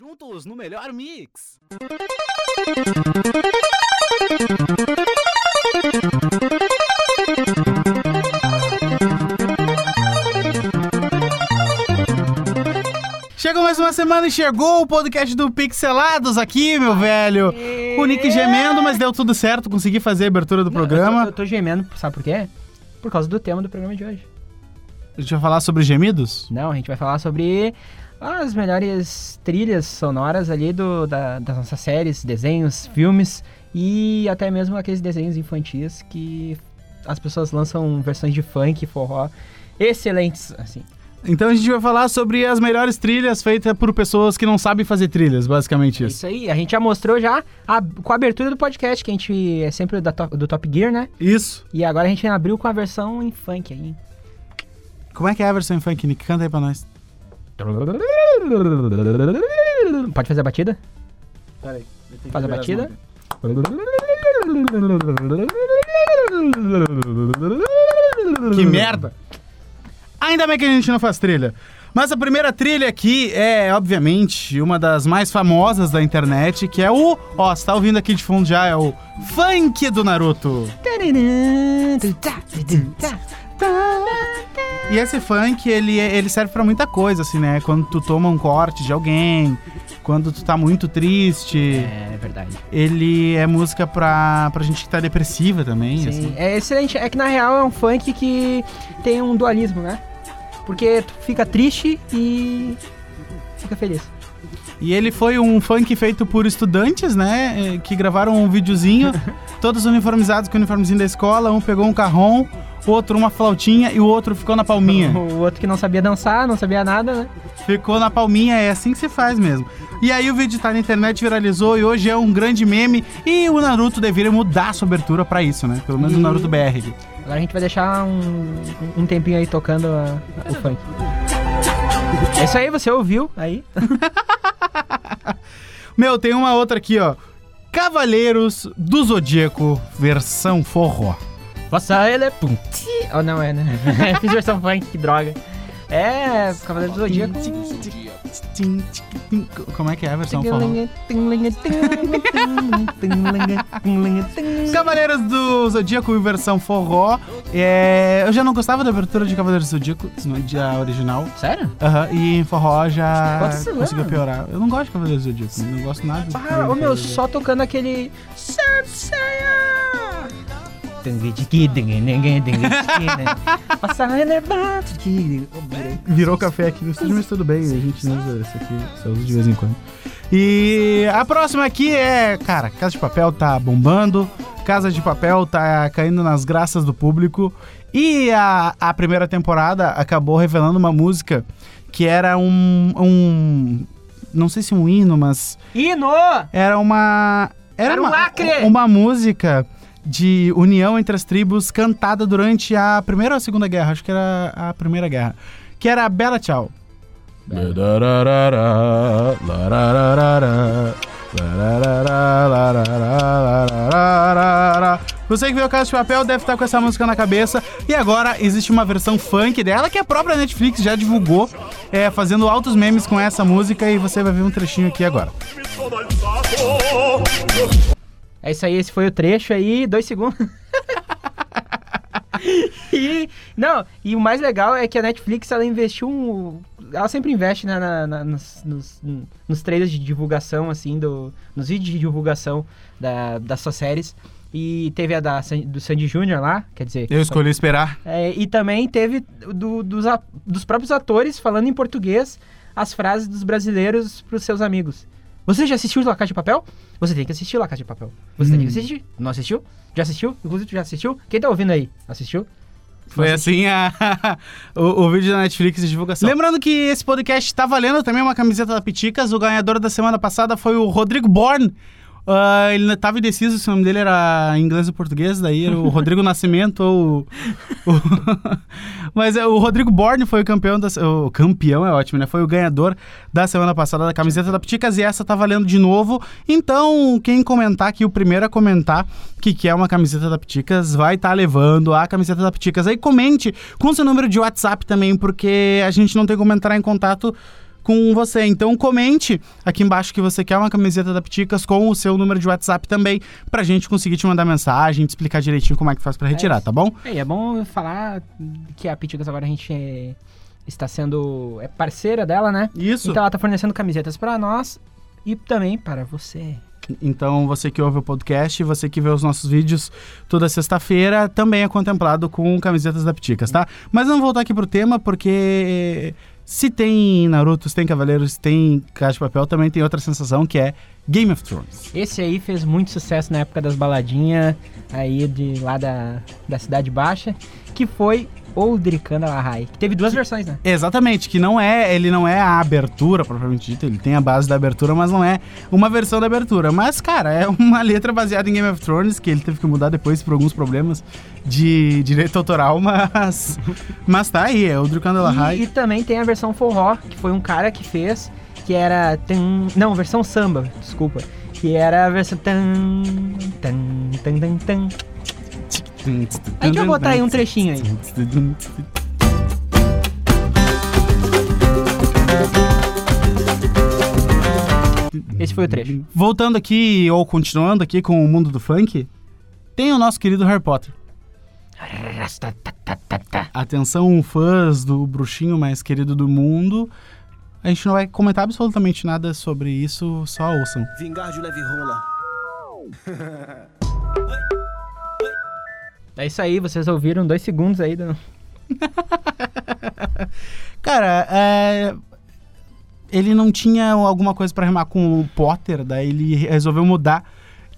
Juntos no melhor mix. Chegou mais uma semana e chegou o podcast do Pixelados aqui, meu velho. O Nick gemendo, mas deu tudo certo, consegui fazer a abertura do Não, Eu programa. tô, eu tô gemendo, sabe por quê? Por causa do tema do programa de hoje. A gente vai falar sobre gemidos? Não, a gente vai falar sobre as melhores trilhas sonoras ali do, da- das nossas séries, desenhos, filmes e até mesmo aqueles desenhos infantis que as pessoas lançam versões de funk, forró excelentes, assim. Então a gente vai falar sobre as melhores trilhas feitas por pessoas que não sabem fazer trilhas, basicamente É isso. Isso aí, a gente já mostrou já a- com a abertura do podcast, que a gente é sempre da do Top Gear, né? Isso. E agora a gente abriu com a versão em funk aí. Como é que é a versão em funk, Nick? Canta aí pra nós. Pode fazer a batida? Peraí. Faz a batida. Que merda! Ainda bem que a gente não faz trilha. Mas a primeira trilha aqui é, obviamente, uma das mais famosas da internet, que é o. Ó, você tá ouvindo aqui de fundo já, é o funk do Naruto. E esse funk, ele, é- ele serve pra muita coisa, assim, né? Quando tu toma um corte de alguém, quando tu tá muito triste. É verdade. Ele é música pra, pra gente que tá depressiva também, Sim, assim. é excelente. É que na real é um funk que tem um dualismo, né? Porque tu fica triste e fica feliz. E ele foi um funk feito por estudantes, né? eh, Que gravaram um videozinho, todos uniformizados com o uniformezinho da escola. Um pegou um carrom, o outro uma flautinha e o outro ficou na palminha. O outro que não sabia dançar, não sabia nada, né? Ficou na palminha, é assim que se faz mesmo. E aí o vídeo tá na internet, viralizou e hoje é um grande meme. E o Naruto deveria mudar sua abertura pra isso, né? Pelo menos o E- Naruto BR. Agora a gente vai deixar um, um tempinho aí tocando a- o funk. É isso aí, você ouviu aí? Meu, tem uma outra aqui, ó. Cavaleiros do Zodíaco, versão forró. Nossa, ele é. pum. Oh, não é, né? Fiz versão funk, que droga. É, Cavaleiro do Zodíaco. Como é que é a versão forró? Cavaleiros do Zodíaco em versão forró. É, eu já não gostava da abertura de Cavaleiros do Zodíaco, no dia original. Sério? Aham, e em forró já conseguiu mano. piorar. Eu não gosto de Cavaleiros do Zodíaco, não gosto nada. de Ah, ô Cavaleiros meu, Zodíaco. só tocando aquele. Passa Virou café aqui no estúdio, mas tudo bem, a gente não usa esse aqui, só usa de vez em quando. E a próxima aqui é, cara, Casa de Papel tá bombando, Casa de Papel tá caindo nas graças do público. E a, a primeira temporada acabou revelando uma música que era um, um. Não sei se um hino, mas Hino! era uma. Era, Era um uma, lacre! uma música de união entre as tribos cantada durante a Primeira ou a Segunda Guerra, acho que era a Primeira Guerra, que era Bela Tchau. Você que viu o Casa de Papel deve estar com essa música na cabeça. E agora existe uma versão funk dela que a própria Netflix já divulgou, é, fazendo altos memes com essa música. E você vai ver um trechinho aqui agora. É isso aí, esse foi o trecho aí, dois segundos. e, não, e o mais legal é que a Netflix, ela investiu um... Ela sempre investe né, na, na- nos, nos, nos trailers de divulgação, assim, do, nos vídeos de divulgação da, das suas séries. E teve a da, do Sandy Jr. lá, quer dizer... Eu escolhi esperar. É, e também teve do- dos, a- dos próprios atores falando em português as frases dos brasileiros pros seus amigos. Você já assistiu La Casa de Papel? Você tem que assistir La Casa de Papel. Você tem que assistir. Não assistiu? Já assistiu? Inclusive, já assistiu? Quem tá ouvindo aí? Assistiu? Foi assim a, o, o vídeo da Netflix de divulgação. Lembrando que esse podcast tá valendo também uma camiseta da Piticas. O ganhador da semana passada foi o Rodrigo Born. Ah, ele tava indeciso se o nome dele era inglês ou português, daí era o Rodrigo Nascimento ou. o- Mas é, o Rodrigo Born foi o campeão da. O campeão é ótimo, né? Foi o ganhador da semana passada da camiseta da Piticas e essa tá valendo de novo. Então, quem comentar aqui, o primeiro a comentar que quer uma camiseta da Piticas, vai estar levando a camiseta da Piticas. Aí comente com seu número de WhatsApp também, porque a gente não tem como entrar em contato com você. Então comente aqui embaixo que você quer uma camiseta da Piticas com o seu número de WhatsApp também, pra gente conseguir te mandar mensagem, te explicar direitinho como é que faz pra retirar, É. tá bom? É, é bom falar que a Piticas agora a gente é- está sendo é parceira dela, né? Isso. Então ela tá fornecendo camisetas pra nós e também para você. Então, você que ouve o podcast, você que vê os nossos vídeos toda sexta-feira, também é contemplado com camisetas da Piticas, tá? Mas vamos voltar aqui pro tema, porque se tem Naruto, se tem Cavaleiros, se tem Caixa de Papel, também tem outra sensação que é Game of Thrones. Esse aí fez muito sucesso na época das baladinhas aí de lá da, da Cidade Baixa, que foi Oldricanda Lahai, que teve duas versões, né? Exatamente, que não é, ele não é a abertura propriamente dita, ele tem a base da abertura, mas não é uma versão da abertura. Mas, cara, é uma letra baseada em Game of Thrones, que ele teve que mudar depois por alguns problemas de direito autoral, mas mas tá aí, é o E, Lahai. e também tem a versão forró, que foi um cara que fez, que era. Tem, não, versão samba, desculpa. Que era a versão. Tan, tan, tan, tan, tan. A gente vai botar aí um trechinho aí. Esse foi o trecho. Voltando aqui, ou continuando aqui com o mundo do funk, tem o nosso querido Harry Potter. Atenção, fãs do bruxinho mais querido do mundo. A gente não vai comentar absolutamente nada sobre isso, só ouçam. Vingar de leve rola. É isso aí, vocês ouviram dois segundos aí do. Cara, é, ele não tinha alguma coisa pra rimar com o Potter, daí ele resolveu mudar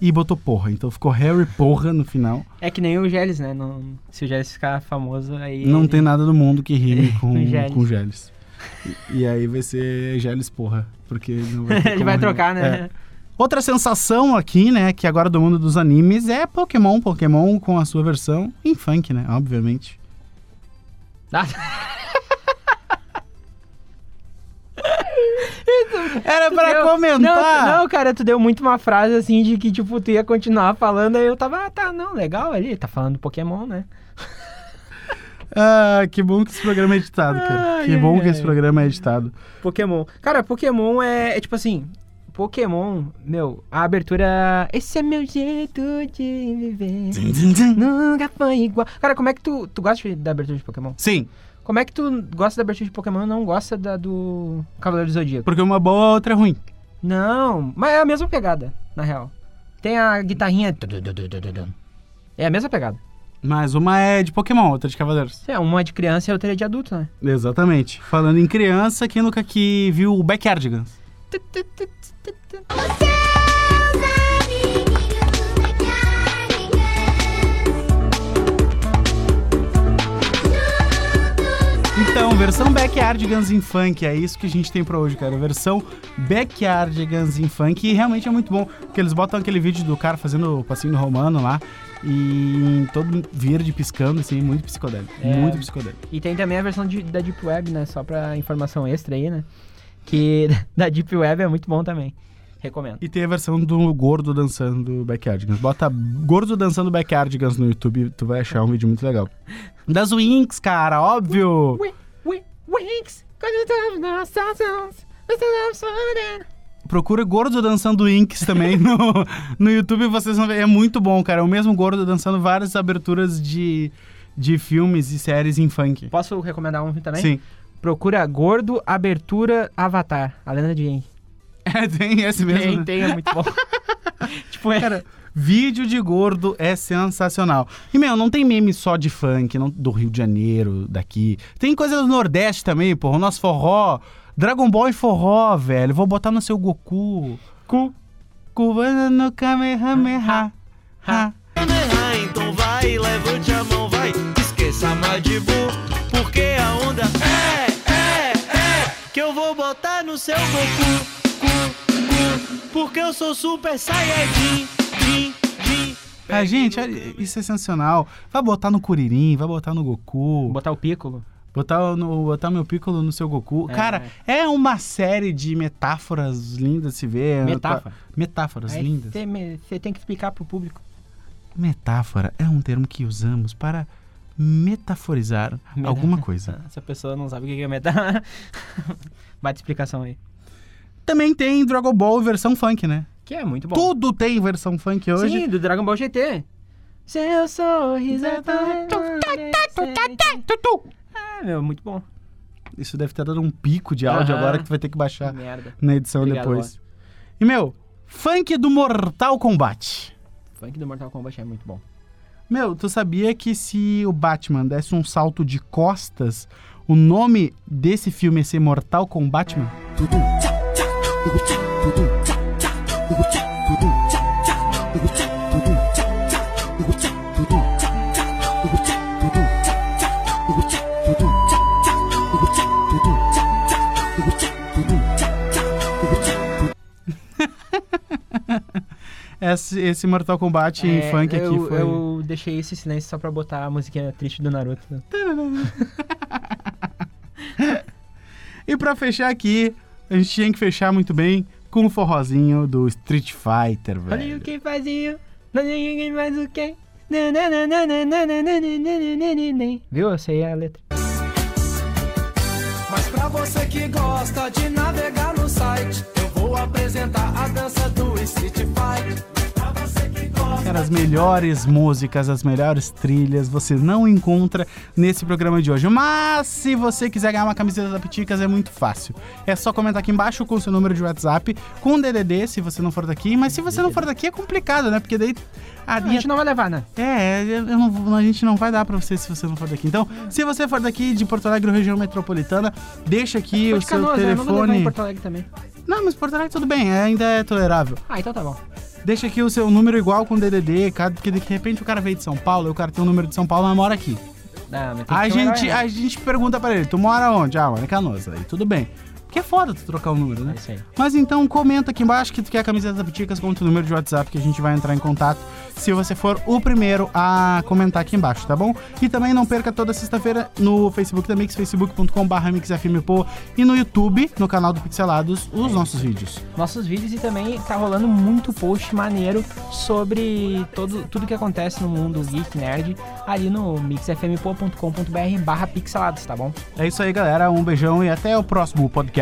e botou porra. Então ficou Harry Porra no final. É que nem o Geles, né? Não, se o Geles ficar famoso, aí. Não ele- tem nada no mundo que rime com, Com com Gélis. E, e aí vai ser Gélis Porra, porque não vai ele vai rimar. trocar, né? É. Outra sensação aqui, né, que agora do mundo dos animes é Pokémon. Pokémon com a sua versão em funk, né, obviamente. Ah, Era pra Deu- comentar. Não, não, cara, tu deu muito uma frase assim de que, tipo, tu ia continuar falando, aí eu tava, ah, tá, não, legal ali, tá falando Pokémon, né? Ah, que bom que esse programa é editado, cara. Ai, que bom ai, que esse programa é editado. Pokémon. Cara, Pokémon é, é tipo assim, Pokémon, meu, a abertura. Esse é meu jeito de viver. Nunca foi igual. Cara, como é que tu, tu gosta da abertura de Pokémon? Sim, Como é que tu gosta da abertura de Pokémon e não gosta da do Cavaleiro do Zodíaco? porque uma boa, outra é ruim. Não, mas é a mesma pegada, na real. Tem a guitarrinha. É a mesma pegada. Mas uma é de Pokémon, outra de Cavaleiros. É, uma é de criança e a outra é de adulto, né? Exatamente. Falando em criança, quem nunca que viu o Backyardigans? Então, versão Backyardigans em funk, é isso que a gente tem pra hoje, cara. Versão Backyardigans em funk, e realmente é muito bom, porque eles botam aquele vídeo do cara fazendo o passinho romano lá, e todo verde piscando, assim, muito psicodélico. É. Muito psicodélico. E tem também a versão de- da Deep Web, né? Só pra informação extra aí, né? Que da Deep Web é muito bom também. Recomendo. E tem a versão do gordo dançando Backyardigans. Bota gordo dançando Backyardigans no YouTube, tu vai achar um vídeo muito legal. Das Winx, cara, óbvio! Wi- wi- Winx. Procura gordo dançando Winx também no, no YouTube, vocês vão ver. É muito bom, cara. É o mesmo gordo dançando várias aberturas de, de filmes e séries em funk. Posso recomendar um também? Sim. Procura Gordo Abertura Avatar, a lenda de Aang. É, tem esse mesmo. Tem, né? tem, é muito bom. tipo, é... Cara, vídeo de gordo é sensacional. E, meu, não tem meme só de funk, não, do Rio de Janeiro, daqui. Tem coisa do Nordeste também, porra. O nosso forró. Dragon Ball e forró, velho. Vou botar no seu Goku. Cu. Cu no Kamehameha. Ha. Então vai, levante a mão, vai. Esqueça a Madibu, seu Goku, cu, cu. Porque eu sou super saiyajin, din, din. Ah, gente, olha, isso é sensacional. Vai botar no Kuririn, vai botar no Goku. Botar o Piccolo. Botar, no, botar meu Piccolo no seu Goku. É. Cara, é uma série de metáforas lindas se ver. Metáfora. Metáforas Aí lindas. Você tem que explicar pro público. Metáfora é um termo que usamos para metaforizar Meta- alguma coisa. Se a pessoa não sabe o que é meta. Bate explicação aí. Também tem Dragon Ball versão funk, né? Que é muito bom. Tudo tem versão funk hoje. Sim, do Dragon Ball GT. Seu sorriso é tão. É, meu, muito bom. Isso deve ter dado um pico de áudio Aham. agora que tu vai ter que baixar Merda. na edição Obrigado, depois. E, meu, funk do Mortal Kombat. Funk do Mortal Kombat é muito bom. Meu, tu sabia que se o Batman desse um salto de costas, o nome desse filme ia ser Mortal Kombat? Man? Esse, esse Mortal Kombat É, funk aqui eu, foi. eu deixei esse silêncio só pra botar a musiquinha triste do Naruto. E pra fechar aqui, a gente tinha que fechar muito bem com o forrozinho do Street Fighter, Olha velho. o que fazia, não ninguém mais o que. Nananana. Viu? Eu sei a letra. Mas pra você que gosta de navegar no site, eu vou apresentar a dança do Street as melhores músicas, as melhores trilhas você não encontra nesse programa de hoje. Mas se você quiser ganhar uma camiseta da Piticas é muito fácil. É só comentar aqui embaixo com o seu número de WhatsApp, com o DDD se você não for daqui. Mas se você não for daqui é complicado, né? Porque daí a A gente não vai levar, né? É, eu não a gente não vai dar pra você se você não for daqui. Então, se você for daqui de Porto Alegre, região metropolitana, deixa aqui o seu Canoas, né? Não vou levar em telefone. Porto Alegre também. Não, mas Porto Alegre tudo bem, ainda é tolerável. Ah, então tá bom. Deixa aqui o seu número igual com o DDD, porque de repente o cara veio de São Paulo, e o cara tem um número de São Paulo, mas mora aqui. Ah, mas A gente, né? a gente pergunta pra ele, tu mora onde? Ah, mora em Canoas. Aí tudo bem. Porque é foda tu trocar o número, né? É isso aí. Mas então comenta aqui embaixo que tu quer a camiseta da Piticas com o teu número de WhatsApp que a gente vai entrar em contato se você for o primeiro a comentar aqui embaixo, tá bom? E também não perca toda sexta-feira no Facebook da Mix, facebook.com.br MixFMPO e no YouTube, no canal do Pixelados, os nossos vídeos. Nossos vídeos e também tá rolando muito post maneiro sobre todo, tudo que acontece no mundo geek nerd ali no mixfmpo.com.br barra pixelados, tá bom? É isso aí, galera. Um beijão e até o próximo podcast.